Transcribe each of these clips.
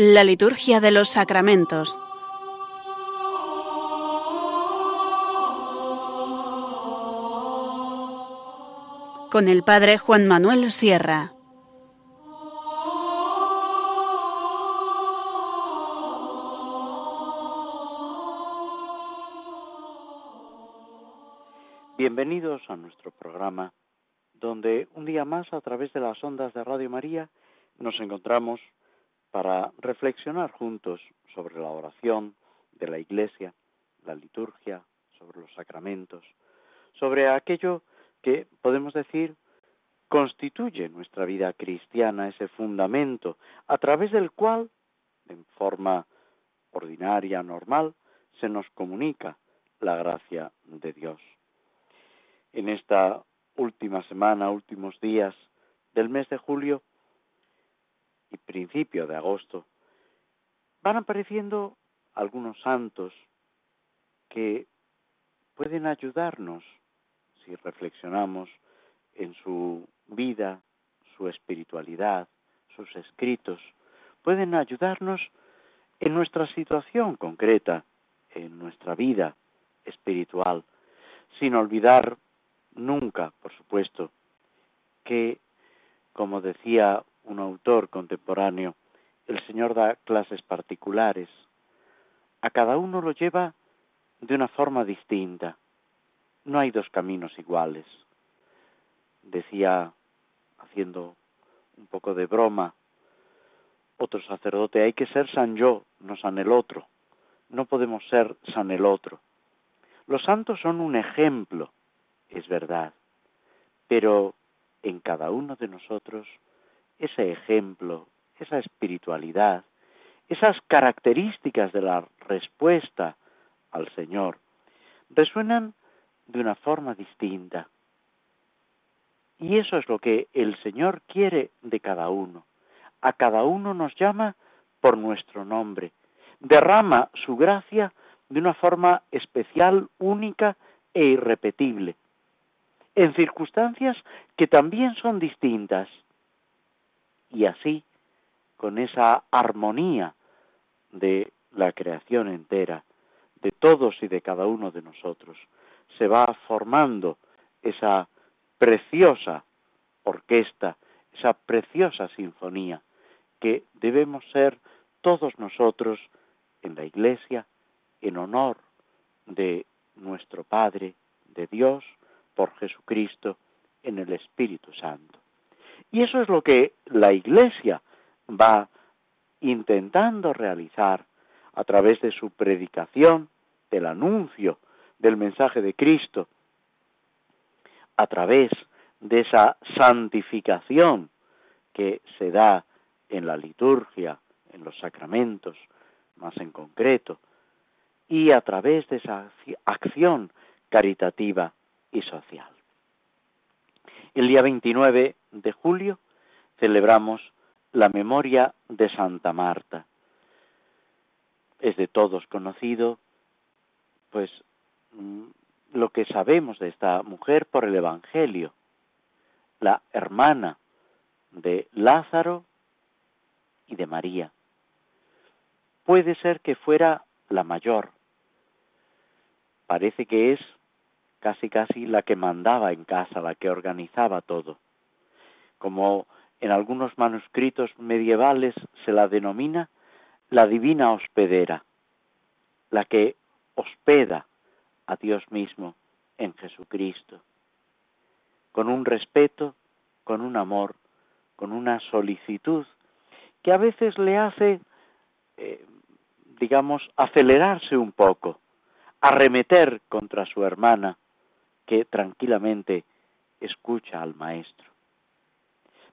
La liturgia de los sacramentos. Con el Padre Juan Manuel Sierra. Bienvenidos a nuestro programa, donde un día más a través de las ondas de Radio María nos encontramos para reflexionar juntos sobre la oración de la Iglesia, la liturgia, sobre los sacramentos, sobre aquello que podemos decir constituye nuestra vida cristiana, ese fundamento a través del cual, en forma ordinaria, normal, se nos comunica la gracia de Dios. En esta última semana, últimos días del mes de julio, y principio de agosto, van apareciendo algunos santos que pueden ayudarnos si reflexionamos en su vida, su espiritualidad, sus escritos, pueden ayudarnos en nuestra situación concreta, en nuestra vida espiritual, sin olvidar nunca, por supuesto, que, como decía un autor contemporáneo, el Señor da clases particulares. A cada uno lo lleva de una forma distinta. No hay dos caminos iguales. Decía, haciendo un poco de broma, otro sacerdote, hay que ser San yo, no San el otro. No podemos ser San el otro. Los santos son un ejemplo, es verdad, pero en cada uno de nosotros ese ejemplo, esa espiritualidad, esas características de la respuesta al Señor, resuenan de una forma distinta. Y eso es lo que el Señor quiere de cada uno. A cada uno nos llama por nuestro nombre. Derrama su gracia de una forma especial, única e irrepetible, en circunstancias que también son distintas y así, con esa armonía de la creación entera, de todos y de cada uno de nosotros, se va formando esa preciosa orquesta, esa preciosa sinfonía que debemos ser todos nosotros en la Iglesia en honor de nuestro Padre, de Dios, por Jesucristo, en el Espíritu Santo. Y eso es lo que la Iglesia va intentando realizar a través de su predicación, del anuncio del mensaje de Cristo, a través de esa santificación que se da en la liturgia, en los sacramentos, más en concreto, y a través de esa acción caritativa y social. El día 29 de julio celebramos la memoria de Santa Marta. Es de todos conocido, pues, mm, lo que sabemos de esta mujer por el Evangelio, la hermana de Lázaro y de María. Puede ser que fuera la mayor. Parece que es casi casi la que mandaba en casa, la que organizaba todo. Como en algunos manuscritos medievales se la denomina la divina hospedera, la que hospeda a Dios mismo en Jesucristo, con un respeto, con un amor, con una solicitud que a veces le hace, eh, digamos, acelerarse un poco, arremeter contra su hermana, que tranquilamente escucha al Maestro.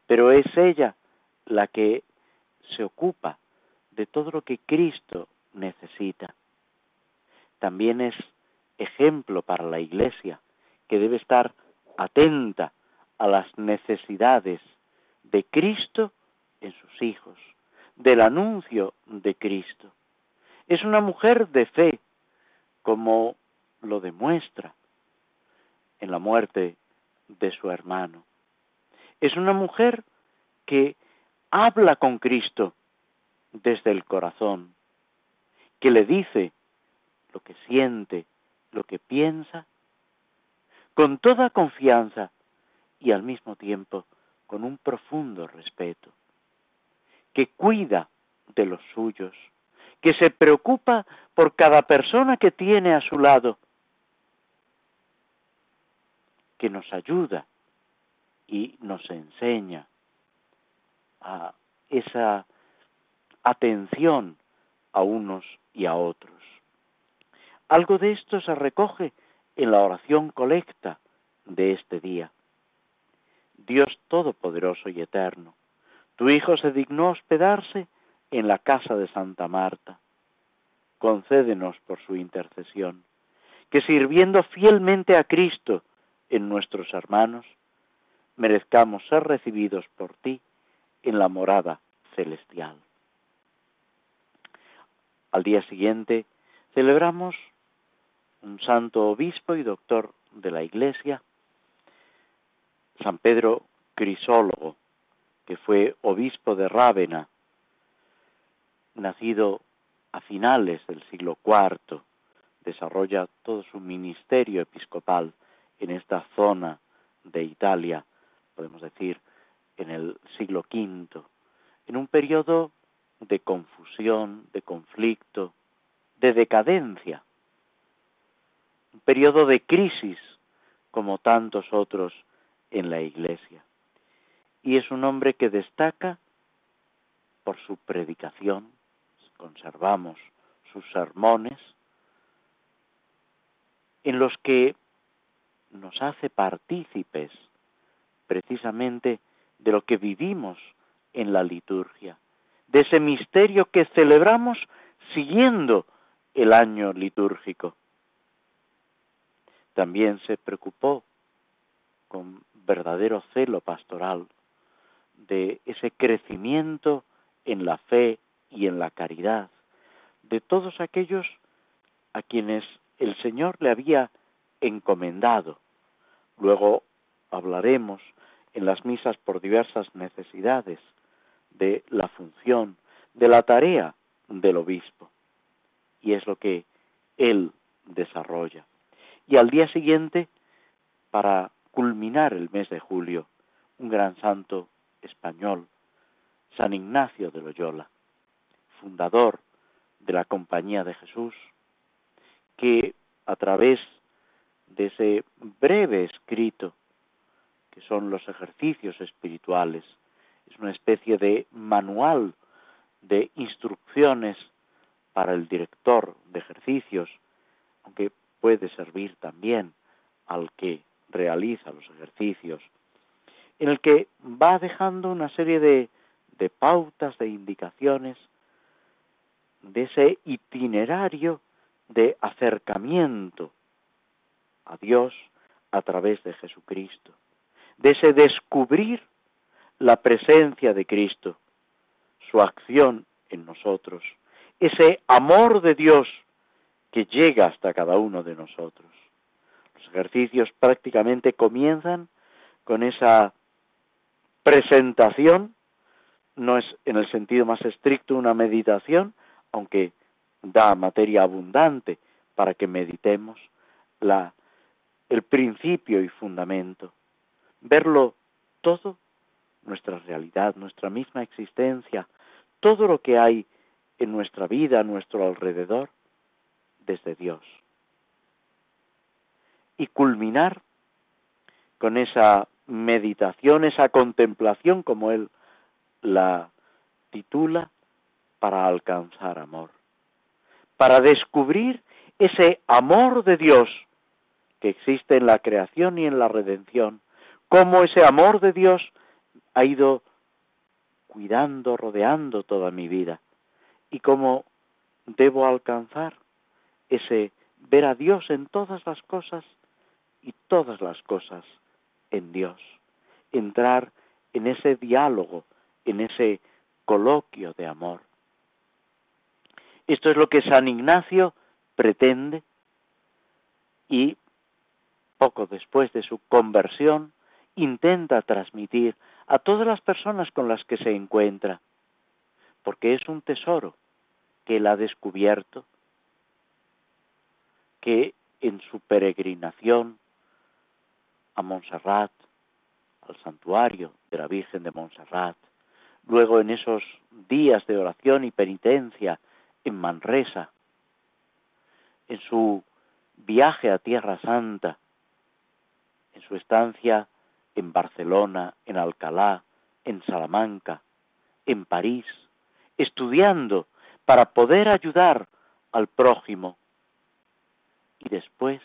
Pero es ella la que se ocupa de todo lo que Cristo necesita. También es ejemplo para la Iglesia, que debe estar atenta a las necesidades de Cristo en sus hijos, del anuncio de Cristo. Es una mujer de fe, como lo demuestra en la muerte de su hermano. Es una mujer que habla con Cristo, desde el corazón, que le dice lo que siente, lo que piensa, con toda confianza y al mismo tiempo con un profundo respeto, que cuida de los suyos, que se preocupa por cada persona que tiene a su lado, que nos ayuda y nos enseña a esa atención a unos y a otros. Algo de esto se recoge en la oración colecta de este día. Dios Todopoderoso y Eterno, tu Hijo se dignó hospedarse en la casa de Santa Marta. Concédenos por su intercesión, que sirviendo fielmente a Cristo en nuestros hermanos, merezcamos ser recibidos por ti en la morada celestial. Al día siguiente celebramos un santo obispo y doctor de la Iglesia, San Pedro Crisólogo, que fue obispo de Rávena, nacido a finales del siglo IV, desarrolla todo su ministerio episcopal en esta zona de Italia, podemos decir, en el siglo V, en un periodo de confusión, de conflicto, de decadencia, un periodo de crisis como tantos otros en la Iglesia. Y es un hombre que destaca por su predicación, conservamos sus sermones, en los que nos hace partícipes precisamente de lo que vivimos en la liturgia, de ese misterio que celebramos siguiendo el año litúrgico. También se preocupó con verdadero celo pastoral de ese crecimiento en la fe y en la caridad, de todos aquellos a quienes el Señor le había encomendado. Luego hablaremos en las misas por diversas necesidades de la función, de la tarea del obispo. Y es lo que él desarrolla. Y al día siguiente, para culminar el mes de julio, un gran santo español, San Ignacio de Loyola, fundador de la Compañía de Jesús, que a través de ese breve escrito, que son los ejercicios espirituales, es una especie de manual de instrucciones para el director de ejercicios, aunque puede servir también al que realiza los ejercicios, en el que va dejando una serie de, de pautas, de indicaciones, de ese itinerario de acercamiento a Dios a través de Jesucristo, de ese descubrir la presencia de Cristo, su acción en nosotros, ese amor de Dios que llega hasta cada uno de nosotros. Los ejercicios prácticamente comienzan con esa presentación, no es en el sentido más estricto una meditación, aunque da materia abundante para que meditemos la, el principio y fundamento, verlo todo nuestra realidad, nuestra misma existencia, todo lo que hay en nuestra vida, a nuestro alrededor, desde Dios. Y culminar con esa meditación, esa contemplación, como él la titula, para alcanzar amor, para descubrir ese amor de Dios que existe en la creación y en la redención, cómo ese amor de Dios ha ido cuidando, rodeando toda mi vida y cómo debo alcanzar ese ver a Dios en todas las cosas y todas las cosas en Dios, entrar en ese diálogo, en ese coloquio de amor. Esto es lo que San Ignacio pretende y poco después de su conversión intenta transmitir a todas las personas con las que se encuentra, porque es un tesoro que él ha descubierto, que en su peregrinación a Montserrat, al santuario de la Virgen de Montserrat, luego en esos días de oración y penitencia en Manresa, en su viaje a Tierra Santa, en su estancia en Barcelona, en Alcalá, en Salamanca, en París, estudiando para poder ayudar al prójimo. Y después,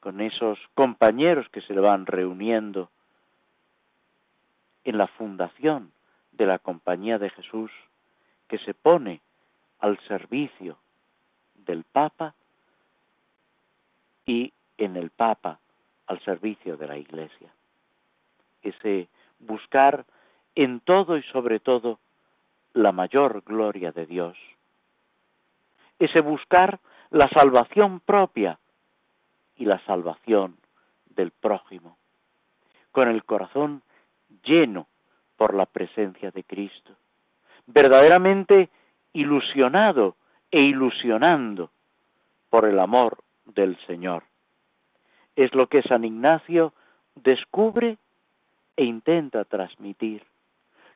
con esos compañeros que se le van reuniendo en la fundación de la Compañía de Jesús, que se pone al servicio del Papa y en el Papa al servicio de la Iglesia. Ese buscar en todo y sobre todo la mayor gloria de Dios. Ese buscar la salvación propia y la salvación del prójimo, con el corazón lleno por la presencia de Cristo, verdaderamente ilusionado e ilusionando por el amor del Señor. Es lo que San Ignacio descubre e intenta transmitir,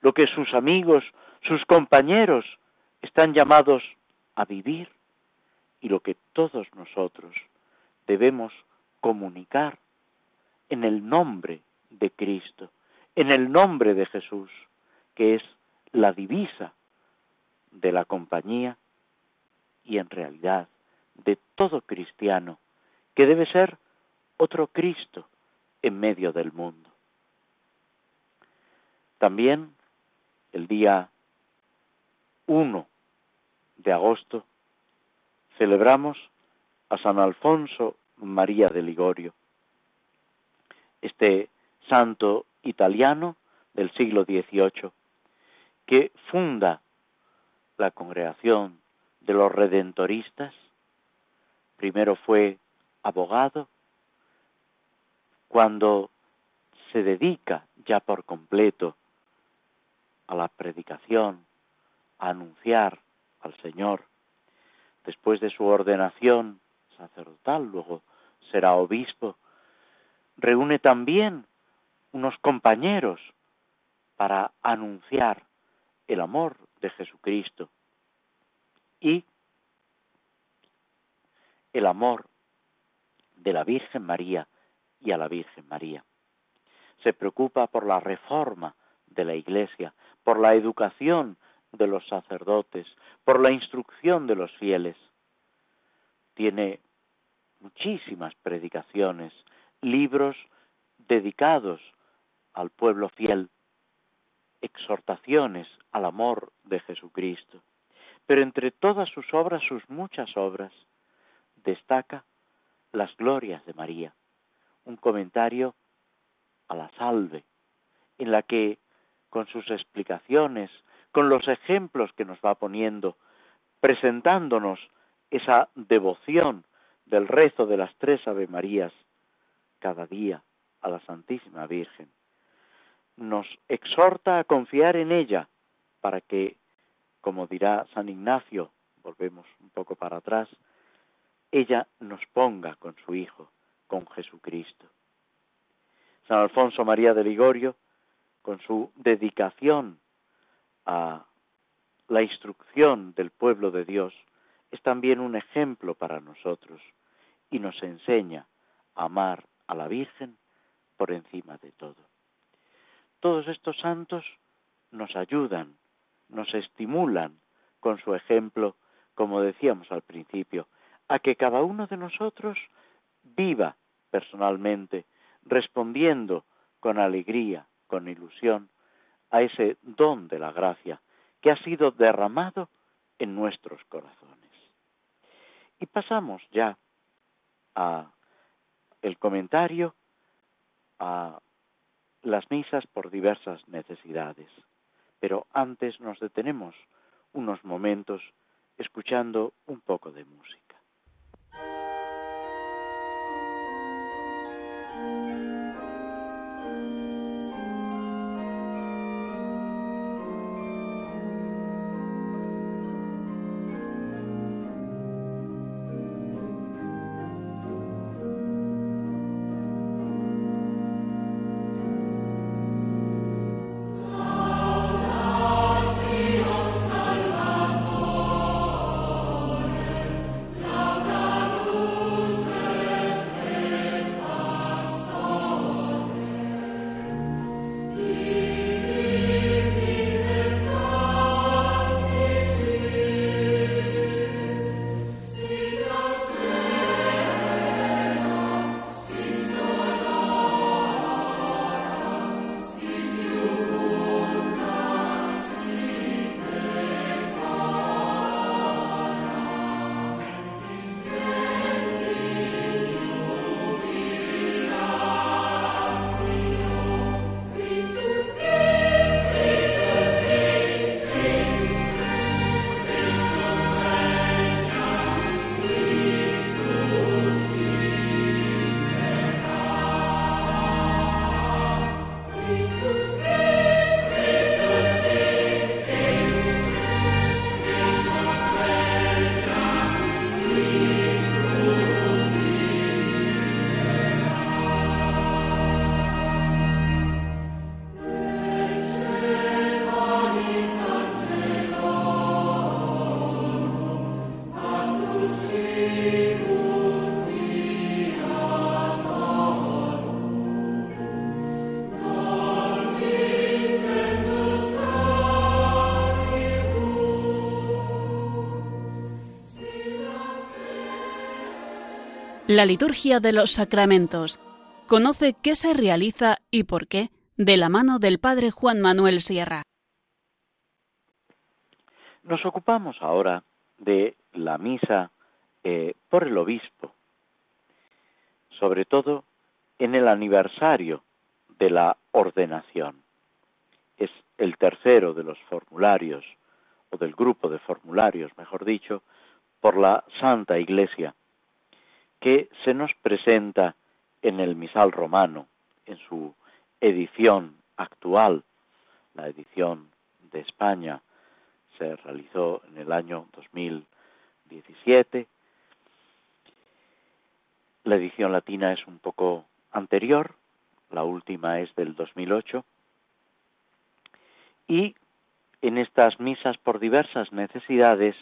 lo que sus amigos, sus compañeros están llamados a vivir y lo que todos nosotros debemos comunicar en el nombre de Cristo, en el nombre de Jesús, que es la divisa de la compañía y en realidad de todo cristiano, que debe ser otro Cristo en medio del mundo. También el día 1 de agosto celebramos a San Alfonso María de Ligorio, este santo italiano del siglo XVIII, que funda la congregación de los redentoristas. Primero fue abogado, cuando se dedica ya por completo a la predicación, a anunciar al Señor. Después de su ordenación sacerdotal, luego será obispo, reúne también unos compañeros para anunciar el amor de Jesucristo y el amor de la Virgen María y a la Virgen María. Se preocupa por la reforma de la Iglesia, por la educación de los sacerdotes, por la instrucción de los fieles. Tiene muchísimas predicaciones, libros dedicados al pueblo fiel, exhortaciones al amor de Jesucristo. Pero entre todas sus obras, sus muchas obras, destaca las glorias de María, un comentario a la salve, en la que con sus explicaciones, con los ejemplos que nos va poniendo, presentándonos esa devoción del rezo de las tres Ave Marías cada día a la Santísima Virgen. Nos exhorta a confiar en ella para que, como dirá San Ignacio, volvemos un poco para atrás, ella nos ponga con su Hijo, con Jesucristo. San Alfonso María de Ligorio con su dedicación a la instrucción del pueblo de Dios, es también un ejemplo para nosotros y nos enseña a amar a la Virgen por encima de todo. Todos estos santos nos ayudan, nos estimulan con su ejemplo, como decíamos al principio, a que cada uno de nosotros viva personalmente, respondiendo con alegría con ilusión a ese don de la gracia que ha sido derramado en nuestros corazones. Y pasamos ya a el comentario a las misas por diversas necesidades. Pero antes nos detenemos unos momentos escuchando un poco de música. La liturgia de los sacramentos. Conoce qué se realiza y por qué de la mano del Padre Juan Manuel Sierra. Nos ocupamos ahora de la misa eh, por el obispo, sobre todo en el aniversario de la ordenación. Es el tercero de los formularios, o del grupo de formularios, mejor dicho, por la Santa Iglesia, que se nos presenta en el misal romano, en su edición actual, la edición de España se realizó en el año 2017. La edición latina es un poco anterior, la última es del 2008. Y en estas misas por diversas necesidades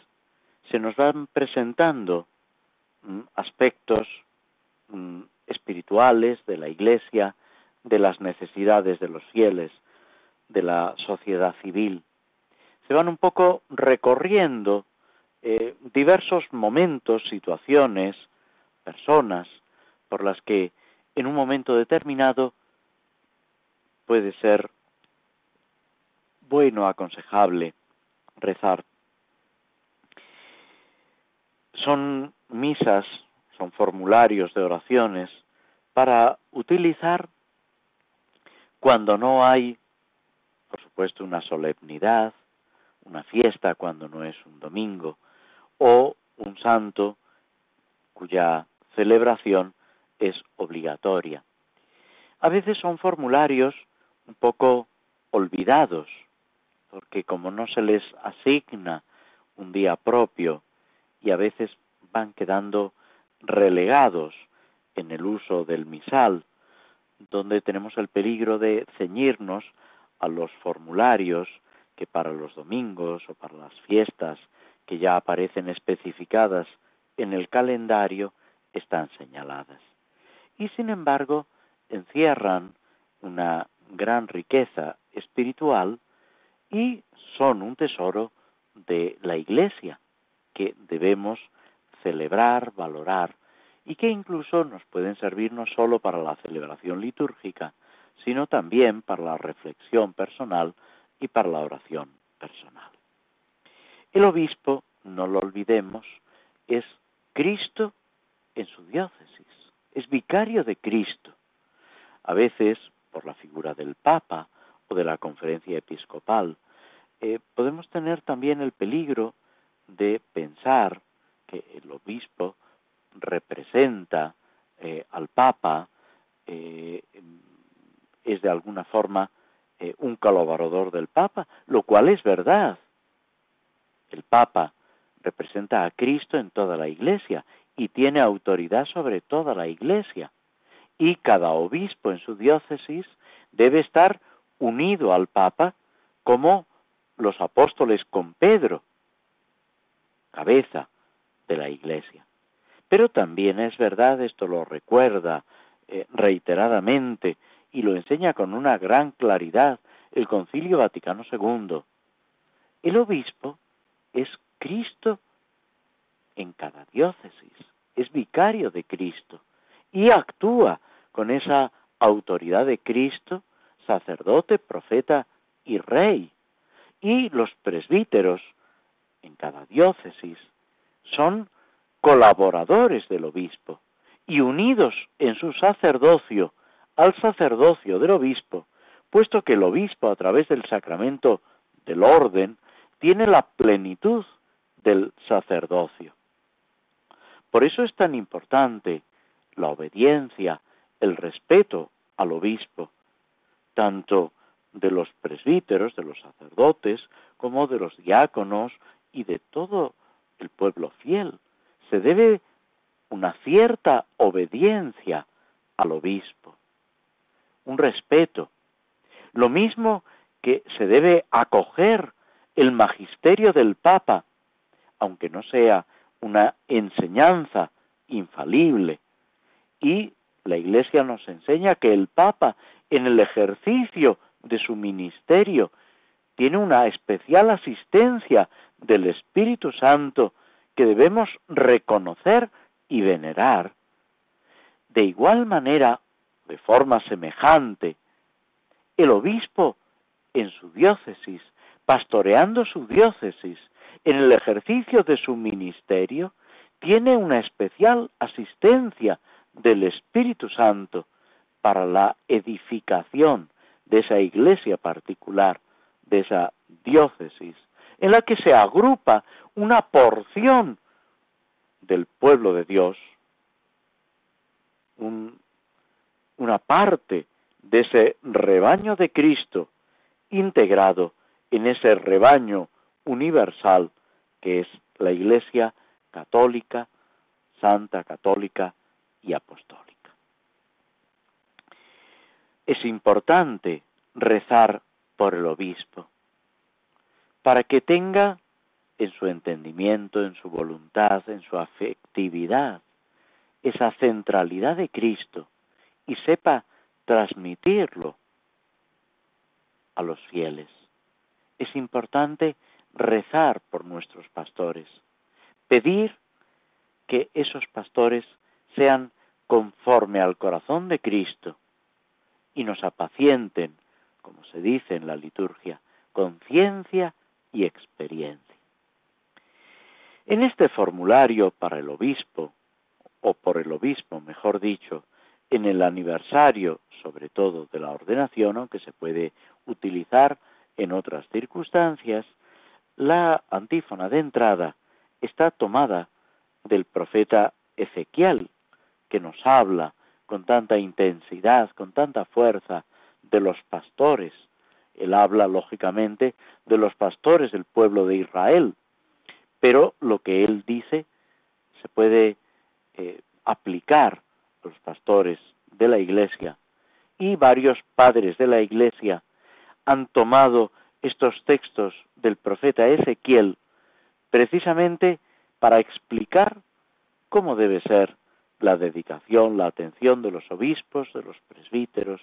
se nos van presentando aspectos mm, espirituales de la Iglesia, de las necesidades de los fieles, de la sociedad civil. Se van un poco recorriendo eh, diversos momentos, situaciones, personas, por las que en un momento determinado puede ser bueno, aconsejable rezar. Son misas, son formularios de oraciones para utilizar cuando no hay, por supuesto, una solemnidad, una fiesta cuando no es un domingo, o un santo cuya celebración es obligatoria. A veces son formularios un poco olvidados, porque como no se les asigna un día propio y a veces van quedando relegados en el uso del misal, donde tenemos el peligro de ceñirnos a los formularios que para los domingos o para las fiestas que ya aparecen especificadas en el calendario están señaladas. Y sin embargo encierran una gran riqueza espiritual y son un tesoro de la Iglesia que debemos celebrar, valorar y que incluso nos pueden servir no solo para la celebración litúrgica, sino también para la reflexión personal y para la oración personal. El obispo, no lo olvidemos, es Cristo en su diócesis, es vicario de Cristo. A veces, por la figura del Papa o de la conferencia episcopal, eh, podemos tener también el peligro de pensar que el obispo representa eh, al Papa, eh, es de alguna forma eh, un colaborador del Papa, lo cual es verdad. El Papa representa a Cristo en toda la Iglesia y tiene autoridad sobre toda la Iglesia. Y cada obispo en su diócesis debe estar unido al Papa como los apóstoles con Pedro, cabeza de la Iglesia. Pero también es verdad, esto lo recuerda eh, reiteradamente y lo enseña con una gran claridad el Concilio Vaticano II. El obispo es Cristo en cada diócesis, es vicario de Cristo y actúa con esa autoridad de Cristo, sacerdote, profeta y rey. Y los presbíteros en cada diócesis son colaboradores del obispo y unidos en su sacerdocio al sacerdocio del obispo, puesto que el obispo a través del sacramento del orden tiene la plenitud del sacerdocio. Por eso es tan importante la obediencia, el respeto al obispo, tanto de los presbíteros, de los sacerdotes, como de los diáconos y de todo el pueblo fiel se debe una cierta obediencia al obispo, un respeto. Lo mismo que se debe acoger el magisterio del Papa, aunque no sea una enseñanza infalible. Y la Iglesia nos enseña que el Papa, en el ejercicio de su ministerio, tiene una especial asistencia del Espíritu Santo que debemos reconocer y venerar. De igual manera, de forma semejante, el obispo en su diócesis, pastoreando su diócesis, en el ejercicio de su ministerio, tiene una especial asistencia del Espíritu Santo para la edificación de esa iglesia particular, de esa diócesis, en la que se agrupa una porción del pueblo de Dios, una parte de ese rebaño de Cristo integrado en ese rebaño universal que es la Iglesia católica, santa, católica y apostólica. Es importante rezar por el obispo para que tenga en su entendimiento, en su voluntad, en su afectividad, esa centralidad de Cristo y sepa transmitirlo a los fieles. Es importante rezar por nuestros pastores, pedir que esos pastores sean conforme al corazón de Cristo y nos apacienten, como se dice en la liturgia, con ciencia y experiencia. En este formulario para el obispo, o por el obispo, mejor dicho, en el aniversario, sobre todo, de la ordenación, aunque se puede utilizar en otras circunstancias, la antífona de entrada está tomada del profeta Ezequiel, que nos habla con tanta intensidad, con tanta fuerza de los pastores. Él habla, lógicamente, de los pastores del pueblo de Israel, pero lo que él dice se puede eh, aplicar a los pastores de la iglesia. Y varios padres de la iglesia han tomado estos textos del profeta Ezequiel precisamente para explicar cómo debe ser la dedicación, la atención de los obispos, de los presbíteros,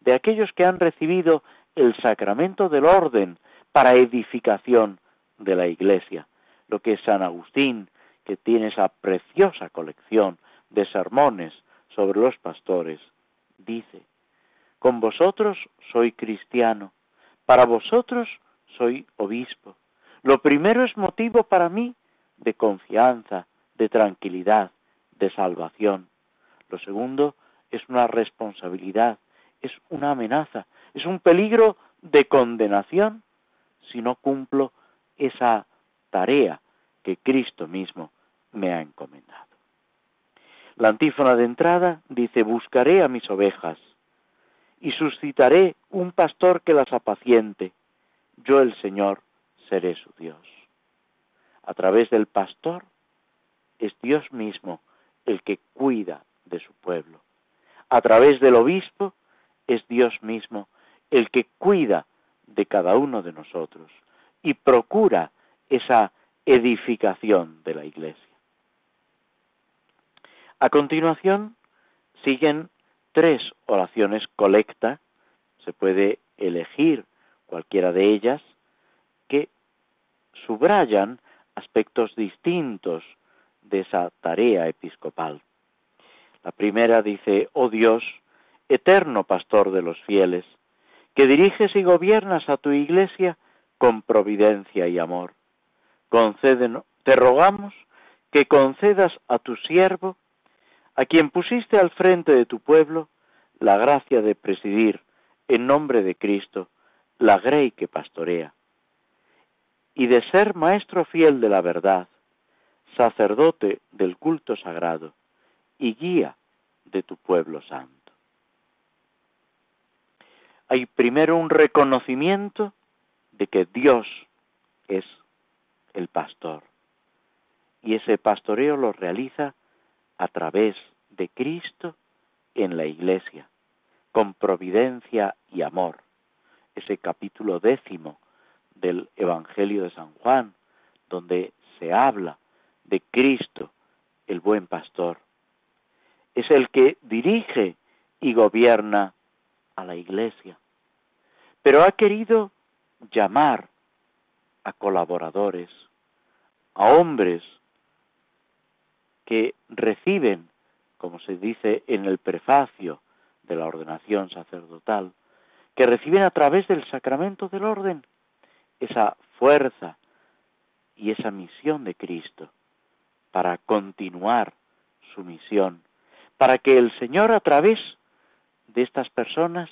de aquellos que han recibido el sacramento del orden para edificación de la iglesia lo que San Agustín, que tiene esa preciosa colección de sermones sobre los pastores, dice, con vosotros soy cristiano, para vosotros soy obispo. Lo primero es motivo para mí de confianza, de tranquilidad, de salvación. Lo segundo es una responsabilidad, es una amenaza, es un peligro de condenación si no cumplo esa tarea que Cristo mismo me ha encomendado. La antífona de entrada dice, buscaré a mis ovejas y suscitaré un pastor que las apaciente. Yo el Señor seré su Dios. A través del pastor es Dios mismo el que cuida de su pueblo. A través del obispo es Dios mismo el que cuida de cada uno de nosotros y procura esa edificación de la iglesia. A continuación siguen tres oraciones colecta, se puede elegir cualquiera de ellas, que subrayan aspectos distintos de esa tarea episcopal. La primera dice, oh Dios, eterno pastor de los fieles, que diriges y gobiernas a tu iglesia con providencia y amor. Concédenos, te rogamos que concedas a tu siervo, a quien pusiste al frente de tu pueblo, la gracia de presidir en nombre de Cristo la grey que pastorea, y de ser maestro fiel de la verdad, sacerdote del culto sagrado y guía de tu pueblo santo. Hay primero un reconocimiento de que Dios es el pastor. Y ese pastoreo lo realiza a través de Cristo en la iglesia, con providencia y amor. Ese capítulo décimo del Evangelio de San Juan, donde se habla de Cristo, el buen pastor. Es el que dirige y gobierna a la iglesia. Pero ha querido llamar a colaboradores, a hombres que reciben como se dice en el prefacio de la ordenación sacerdotal, que reciben a través del sacramento del orden esa fuerza y esa misión de Cristo para continuar su misión, para que el Señor a través de estas personas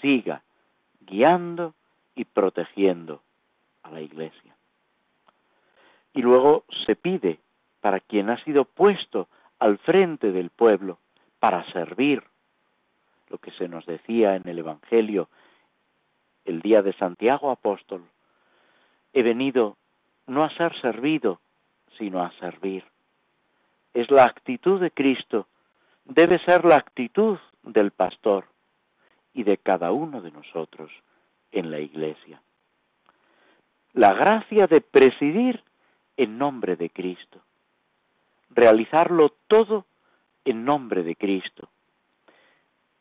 siga guiando y protegiendo a la Iglesia. Y luego se pide para quien ha sido puesto al frente del pueblo para servir, lo que se nos decía en el Evangelio el día de Santiago Apóstol, he venido no a ser servido, sino a servir. Es la actitud de Cristo, debe ser la actitud del pastor y de cada uno de nosotros en la iglesia. La gracia de presidir en nombre de Cristo, realizarlo todo en nombre de Cristo.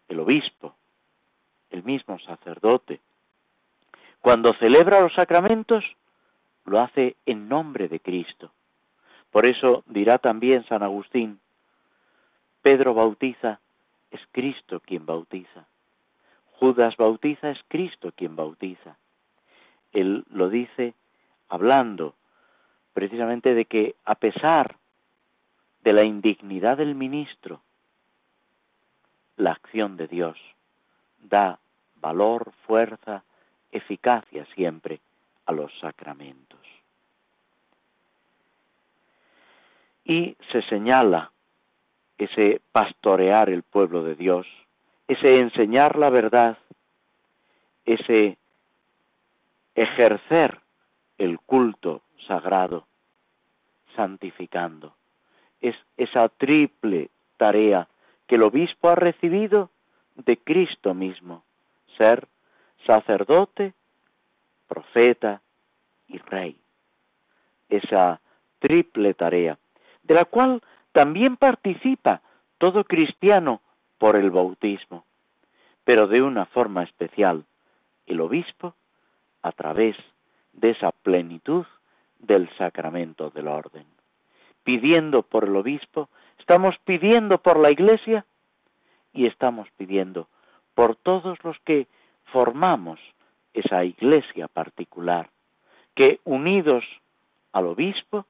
El obispo, el mismo sacerdote, cuando celebra los sacramentos, lo hace en nombre de Cristo. Por eso dirá también San Agustín, Pedro bautiza, es Cristo quien bautiza. Judas bautiza, es Cristo quien bautiza. Él lo dice hablando precisamente de que a pesar de la indignidad del ministro, la acción de Dios da valor, fuerza, eficacia siempre a los sacramentos. Y se señala ese pastorear el pueblo de Dios, ese enseñar la verdad, ese ejercer el culto sagrado, santificando. Es esa triple tarea que el obispo ha recibido de Cristo mismo, ser sacerdote, profeta y rey. Esa triple tarea, de la cual también participa todo cristiano por el bautismo, pero de una forma especial, el obispo a través de esa plenitud del sacramento del orden. Pidiendo por el obispo, estamos pidiendo por la iglesia y estamos pidiendo por todos los que formamos esa iglesia particular, que unidos al obispo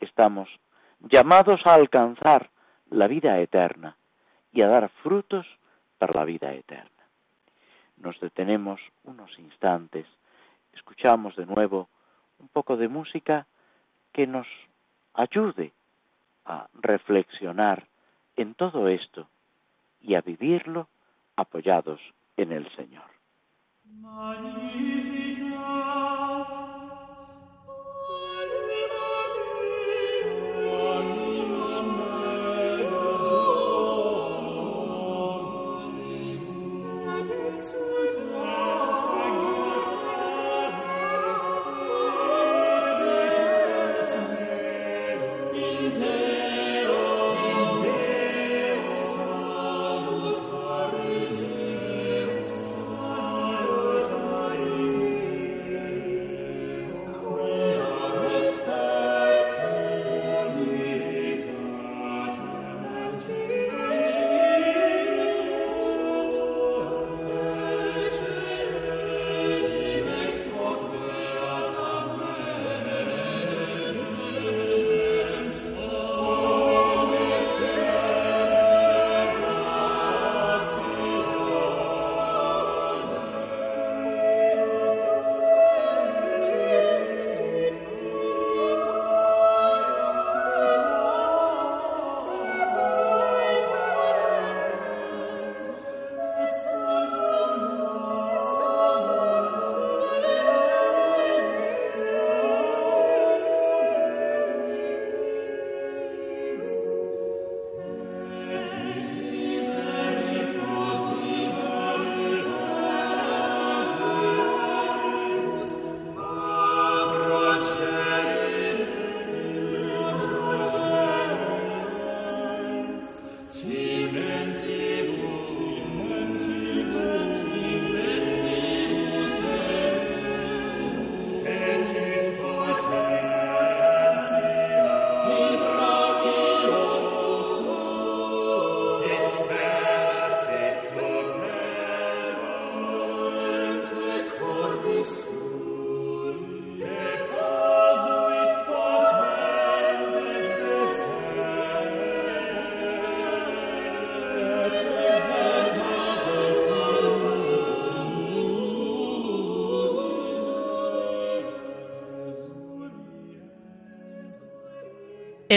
estamos llamados a alcanzar la vida eterna y a dar frutos para la vida eterna. Nos detenemos unos instantes, escuchamos de nuevo un poco de música que nos ayude a reflexionar en todo esto y a vivirlo apoyados en el Señor.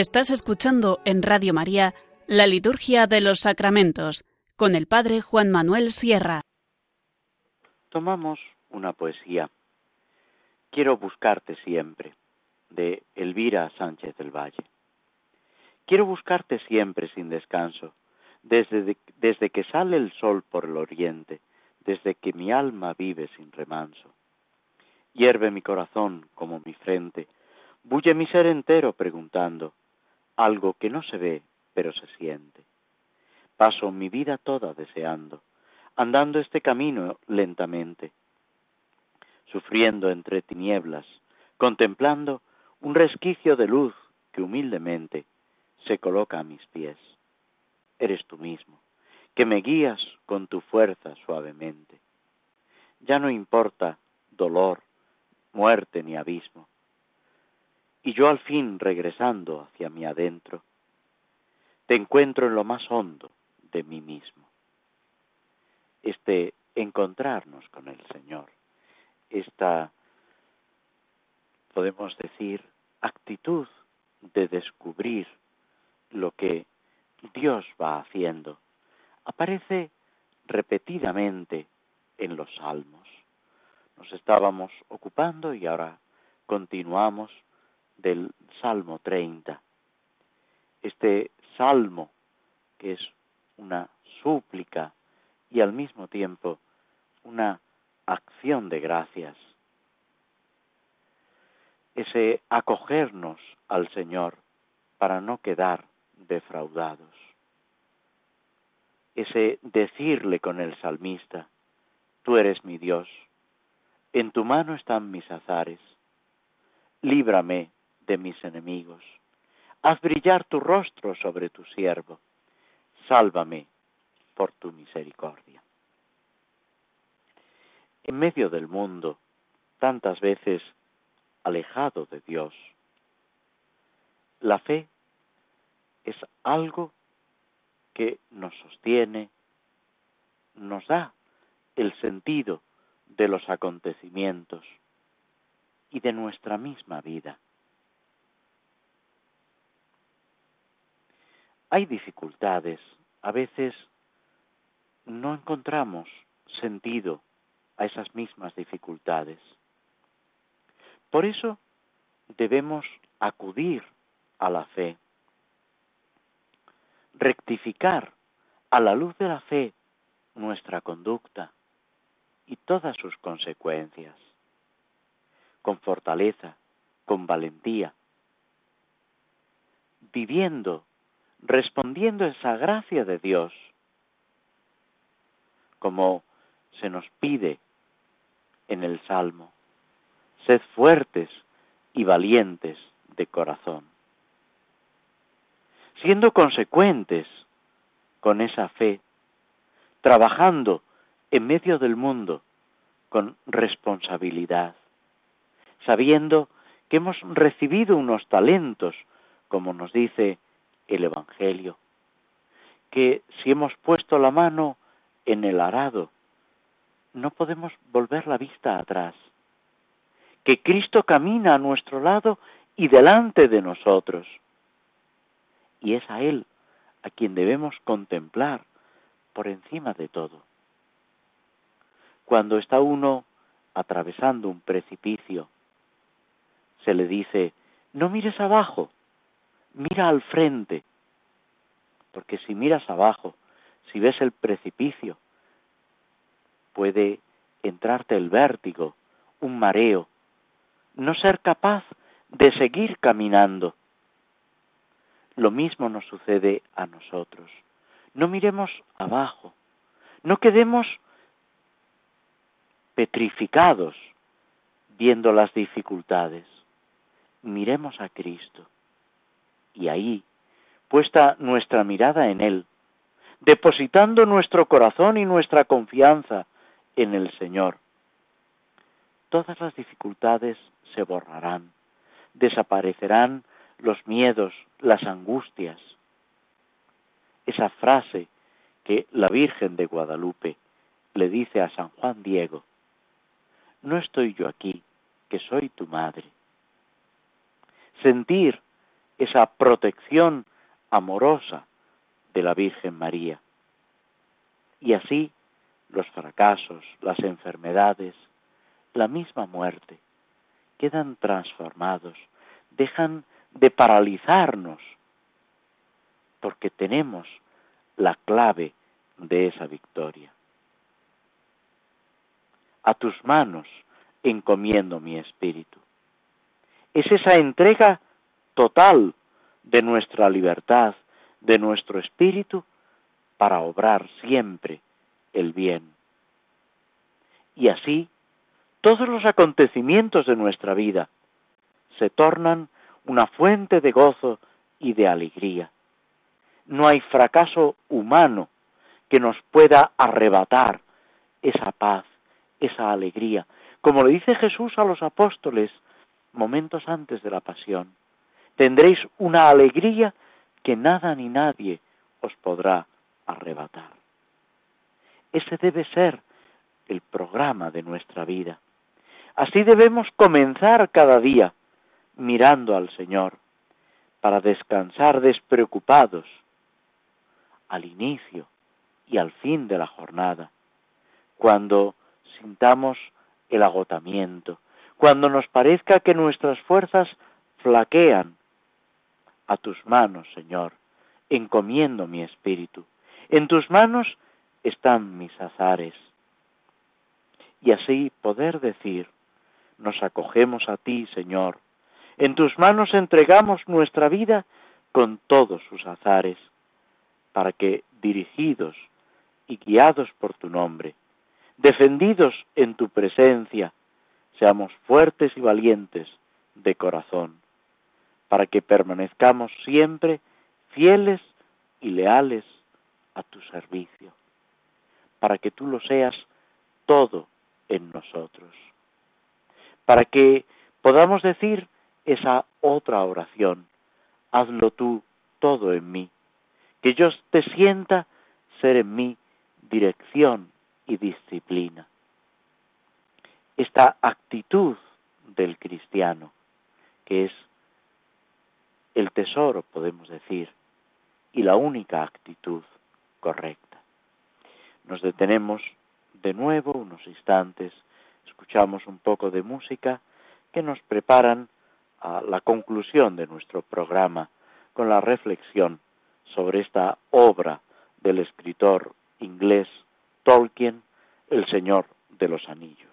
Estás escuchando en Radio María la Liturgia de los Sacramentos con el Padre Juan Manuel Sierra. Tomamos una poesía. Quiero buscarte siempre, de Elvira Sánchez del Valle. Quiero buscarte siempre sin descanso, desde, desde que sale el sol por el oriente, desde que mi alma vive sin remanso. Hierve mi corazón como mi frente, bulle mi ser entero preguntando, algo que no se ve, pero se siente. Paso mi vida toda deseando, andando este camino lentamente, sufriendo entre tinieblas, contemplando un resquicio de luz que humildemente se coloca a mis pies. Eres tú mismo, que me guías con tu fuerza suavemente. Ya no importa dolor, muerte ni abismo. Y yo al fin regresando hacia mi adentro, te encuentro en lo más hondo de mí mismo. Este encontrarnos con el Señor, esta, podemos decir, actitud de descubrir lo que Dios va haciendo, aparece repetidamente en los salmos. Nos estábamos ocupando y ahora continuamos del Salmo 30. Este salmo, que es una súplica y al mismo tiempo una acción de gracias. Ese acogernos al Señor para no quedar defraudados. Ese decirle con el salmista, tú eres mi Dios, en tu mano están mis azares, líbrame de mis enemigos, haz brillar tu rostro sobre tu siervo, sálvame por tu misericordia. En medio del mundo, tantas veces alejado de Dios, la fe es algo que nos sostiene, nos da el sentido de los acontecimientos y de nuestra misma vida. Hay dificultades, a veces no encontramos sentido a esas mismas dificultades. Por eso debemos acudir a la fe rectificar a la luz de la fe nuestra conducta y todas sus consecuencias, con fortaleza, con valentía, viviendo, respondiendo esa gracia de Dios, como se nos pide en el Salmo, sed fuertes y valientes de corazón siendo consecuentes con esa fe, trabajando en medio del mundo con responsabilidad, sabiendo que hemos recibido unos talentos, como nos dice el Evangelio, que si hemos puesto la mano en el arado, no podemos volver la vista atrás, que Cristo camina a nuestro lado y delante de nosotros, y es a Él a quien debemos contemplar por encima de todo. Cuando está uno atravesando un precipicio, se le dice, no mires abajo, mira al frente, porque si miras abajo, si ves el precipicio, puede entrarte el vértigo, un mareo, no ser capaz de seguir caminando lo mismo nos sucede a nosotros. No miremos abajo, no quedemos petrificados viendo las dificultades. Miremos a Cristo y ahí, puesta nuestra mirada en Él, depositando nuestro corazón y nuestra confianza en el Señor, todas las dificultades se borrarán, desaparecerán los miedos, las angustias. Esa frase que la Virgen de Guadalupe le dice a San Juan Diego, no estoy yo aquí, que soy tu madre. Sentir esa protección amorosa de la Virgen María. Y así los fracasos, las enfermedades, la misma muerte, quedan transformados, dejan de paralizarnos, porque tenemos la clave de esa victoria. A tus manos encomiendo mi espíritu. Es esa entrega total de nuestra libertad, de nuestro espíritu, para obrar siempre el bien. Y así, todos los acontecimientos de nuestra vida se tornan una fuente de gozo y de alegría. No hay fracaso humano que nos pueda arrebatar esa paz, esa alegría, como le dice Jesús a los apóstoles momentos antes de la pasión. Tendréis una alegría que nada ni nadie os podrá arrebatar. Ese debe ser el programa de nuestra vida. Así debemos comenzar cada día mirando al Señor para descansar despreocupados al inicio y al fin de la jornada, cuando sintamos el agotamiento, cuando nos parezca que nuestras fuerzas flaquean. A tus manos, Señor, encomiendo mi espíritu. En tus manos están mis azares. Y así poder decir, nos acogemos a ti, Señor. En tus manos entregamos nuestra vida con todos sus azares, para que, dirigidos y guiados por tu nombre, defendidos en tu presencia, seamos fuertes y valientes de corazón, para que permanezcamos siempre fieles y leales a tu servicio, para que tú lo seas todo en nosotros, para que podamos decir esa otra oración, hazlo tú todo en mí, que yo te sienta ser en mí dirección y disciplina. Esta actitud del cristiano, que es el tesoro, podemos decir, y la única actitud correcta. Nos detenemos de nuevo unos instantes, escuchamos un poco de música que nos preparan a la conclusión de nuestro programa con la reflexión sobre esta obra del escritor inglés Tolkien, El Señor de los Anillos.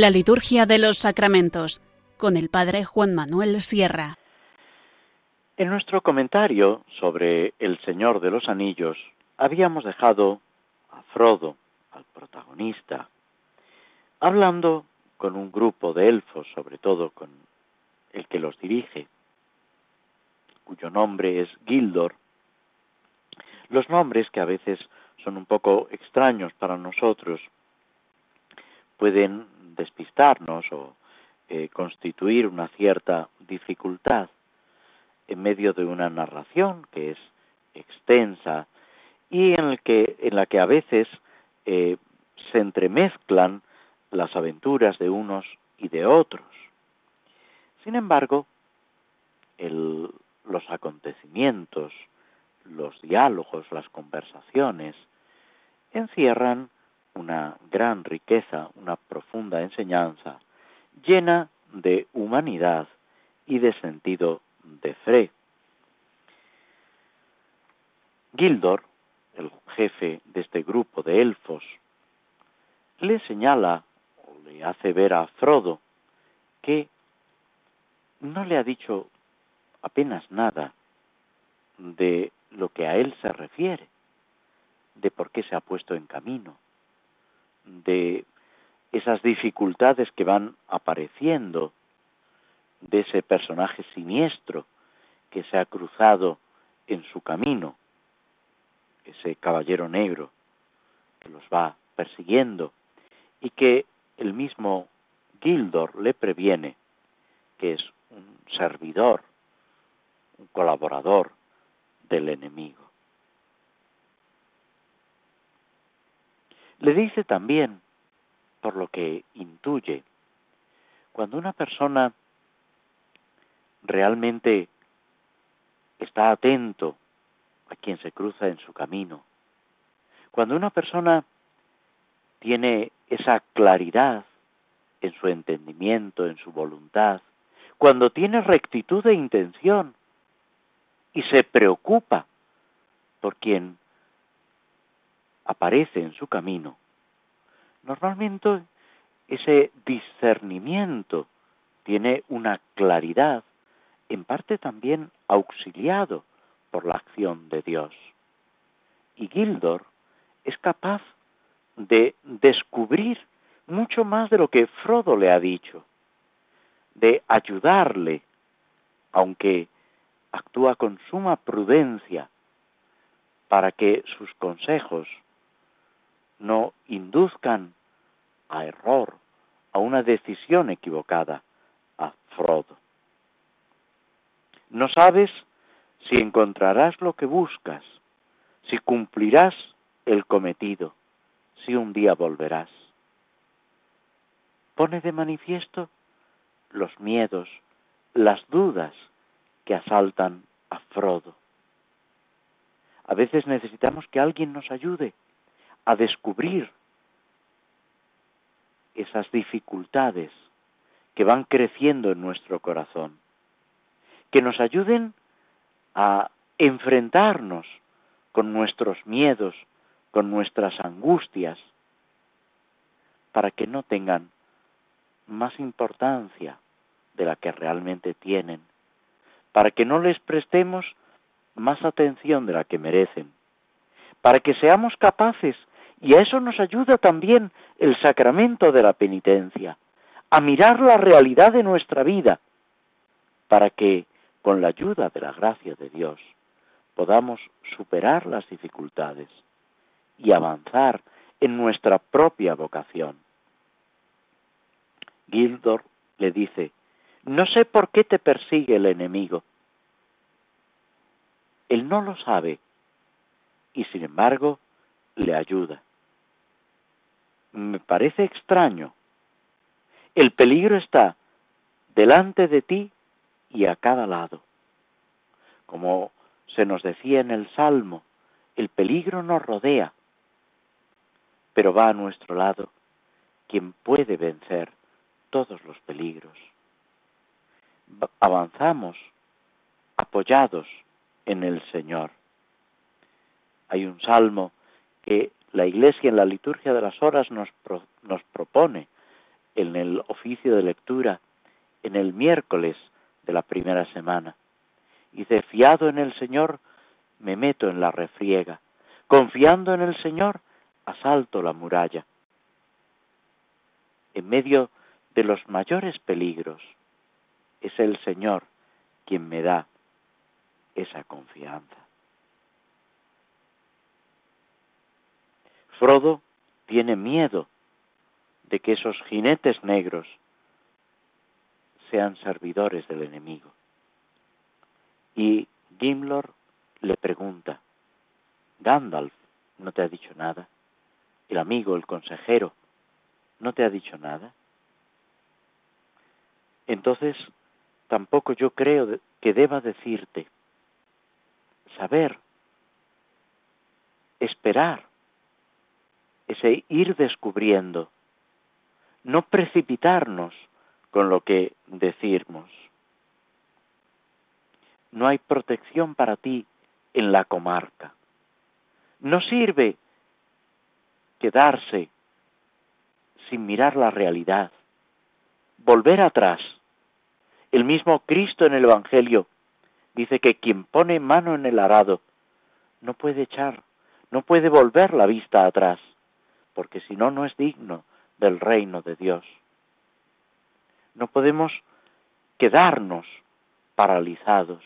La liturgia de los sacramentos con el Padre Juan Manuel Sierra. En nuestro comentario sobre El Señor de los Anillos habíamos dejado a Frodo, al protagonista, hablando con un grupo de elfos, sobre todo con el que los dirige, cuyo nombre es Gildor, los nombres que a veces son un poco extraños para nosotros pueden despistarnos o eh, constituir una cierta dificultad en medio de una narración que es extensa y en, el la que a veces eh, se entremezclan las aventuras de unos y de otros. Sin embargo, los acontecimientos, los diálogos, las conversaciones, encierran una gran riqueza, una profunda enseñanza, llena de humanidad y de sentido de fe. Gildor, el jefe de este grupo de elfos, le señala o le hace ver a Frodo que no le ha dicho apenas nada de lo que a él se refiere, de por qué se ha puesto en camino, de esas dificultades que van apareciendo, de ese personaje siniestro que se ha cruzado en su camino, ese caballero negro que los va persiguiendo y que el mismo Gildor le previene que es un servidor, un colaborador del enemigo. Le dice también, por lo que intuye, cuando una persona realmente está atento a quien se cruza en su camino, cuando una persona tiene esa claridad en su entendimiento, en su voluntad, cuando tiene rectitud de intención y se preocupa por quien aparece en su camino, normalmente ese discernimiento tiene una claridad, en parte también auxiliado por la acción de Dios. Y Gildor es capaz de descubrir mucho más de lo que Frodo le ha dicho, de ayudarle, aunque actúa con suma prudencia para que sus consejos no induzcan a error, a una decisión equivocada a Frodo. No sabes si encontrarás lo que buscas, si cumplirás el cometido, si un día volverás. Pone de manifiesto los miedos, las dudas que asaltan a Frodo. A veces necesitamos que alguien nos ayude a descubrir esas dificultades que van creciendo en nuestro corazón, que nos ayuden a enfrentarnos con nuestros miedos, con nuestras angustias, para que no tengan más importancia de la que realmente tienen, para que no les prestemos más atención de la que merecen, para que seamos capaces, y a eso nos ayuda también el sacramento de la penitencia, a mirar la realidad de nuestra vida, para que, con la ayuda de la gracia de Dios, podamos superar las dificultades y avanzar en nuestra propia vocación. Gildor le dice, no sé por qué te persigue el enemigo. Él no lo sabe y sin embargo le ayuda. Me parece extraño. El peligro está delante de ti y a cada lado. Como se nos decía en el Salmo, el peligro nos rodea, pero va a nuestro lado quien puede vencer todos los peligros. Avanzamos apoyados en el Señor. Hay un salmo que la Iglesia en la liturgia de las horas nos, propone en el oficio de lectura en el miércoles de la primera semana. Dice, fiado en el Señor, me meto en la refriega. Confiando en el Señor, asalto la muralla. En medio de los mayores peligros, es el Señor quien me da esa confianza. Frodo tiene miedo de que esos jinetes negros sean servidores del enemigo. Y Gimlor le pregunta, Gandalf no te ha dicho nada, el amigo, el consejero, no te ha dicho nada. Entonces, tampoco yo creo que deba decirte, saber, esperar, ese ir descubriendo, no precipitarnos con lo que decimos. No hay protección para ti en la comarca. No sirve quedarse sin mirar la realidad, volver atrás. El mismo Cristo en el Evangelio dice que quien pone mano en el arado no puede echar, no puede volver la vista atrás, porque si no, no es digno del reino de Dios. No podemos quedarnos paralizados.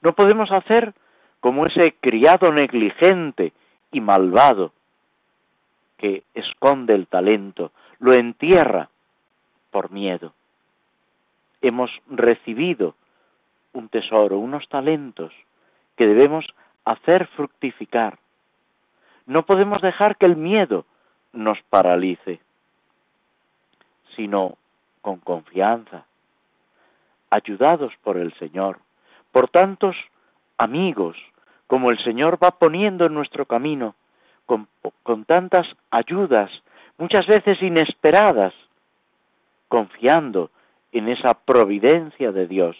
No podemos hacer como ese criado negligente y malvado que esconde el talento, lo entierra por miedo. Hemos recibido un tesoro, unos talentos que debemos hacer fructificar. No podemos dejar que el miedo nos paralice, sino con confianza, ayudados por el Señor, por tantos amigos como el Señor va poniendo en nuestro camino, con, con tantas ayudas, muchas veces inesperadas, confiando en esa providencia de Dios,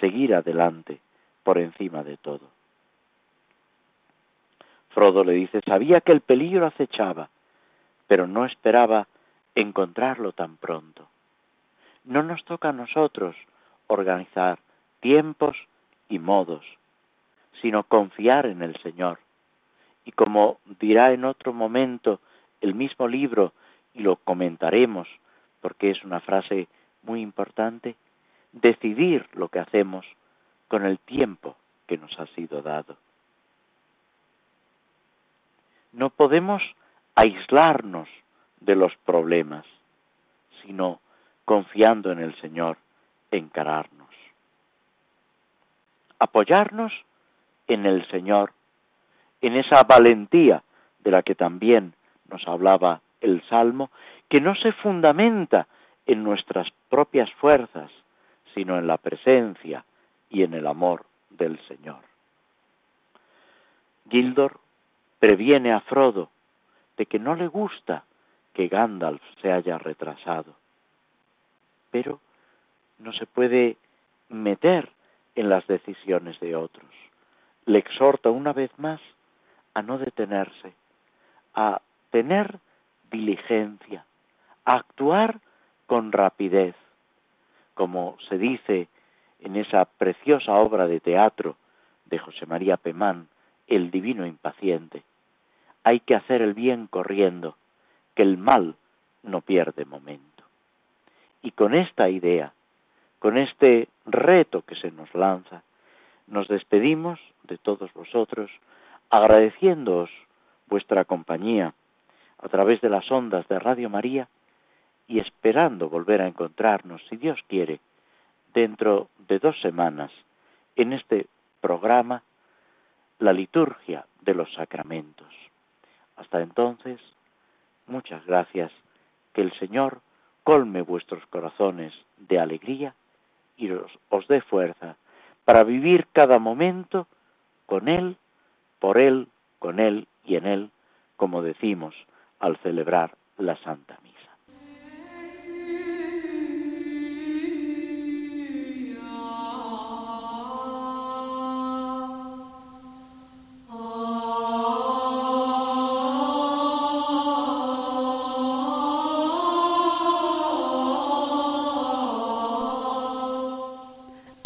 seguir adelante por encima de todo. Frodo le dice, sabía que el peligro acechaba, pero no esperaba encontrarlo tan pronto. No nos toca a nosotros organizar tiempos y modos, sino confiar en el Señor. Y como dirá en otro momento el mismo libro, y lo comentaremos, porque es una frase muy importante, decidir lo que hacemos con el tiempo que nos ha sido dado. No podemos aislarnos de los problemas, sino confiando en el Señor, encararnos. Apoyarnos en el Señor, en esa valentía de la que también nos hablaba el Salmo, que no se fundamenta en nuestras propias fuerzas, sino en la presencia y en el amor del Señor. Gildor previene a Frodo de que no le gusta que Gandalf se haya retrasado, pero no se puede meter en las decisiones de otros. Le exhorta una vez más a no detenerse, a tener diligencia, a actuar con rapidez, como se dice en esa preciosa obra de teatro de José María Pemán, El Divino Impaciente. Hay que hacer el bien corriendo, que el mal no pierde momento. Y con esta idea, con este reto que se nos lanza, nos despedimos de todos vosotros, agradeciéndoos vuestra compañía a través de las ondas de Radio María y esperando volver a encontrarnos, si Dios quiere, dentro de dos semanas en este programa, la liturgia de los sacramentos. Hasta entonces, muchas gracias, que el Señor colme vuestros corazones de alegría y os, os dé fuerza para vivir cada momento con Él, por Él, con Él y en Él, como decimos al celebrar la Santa Misa.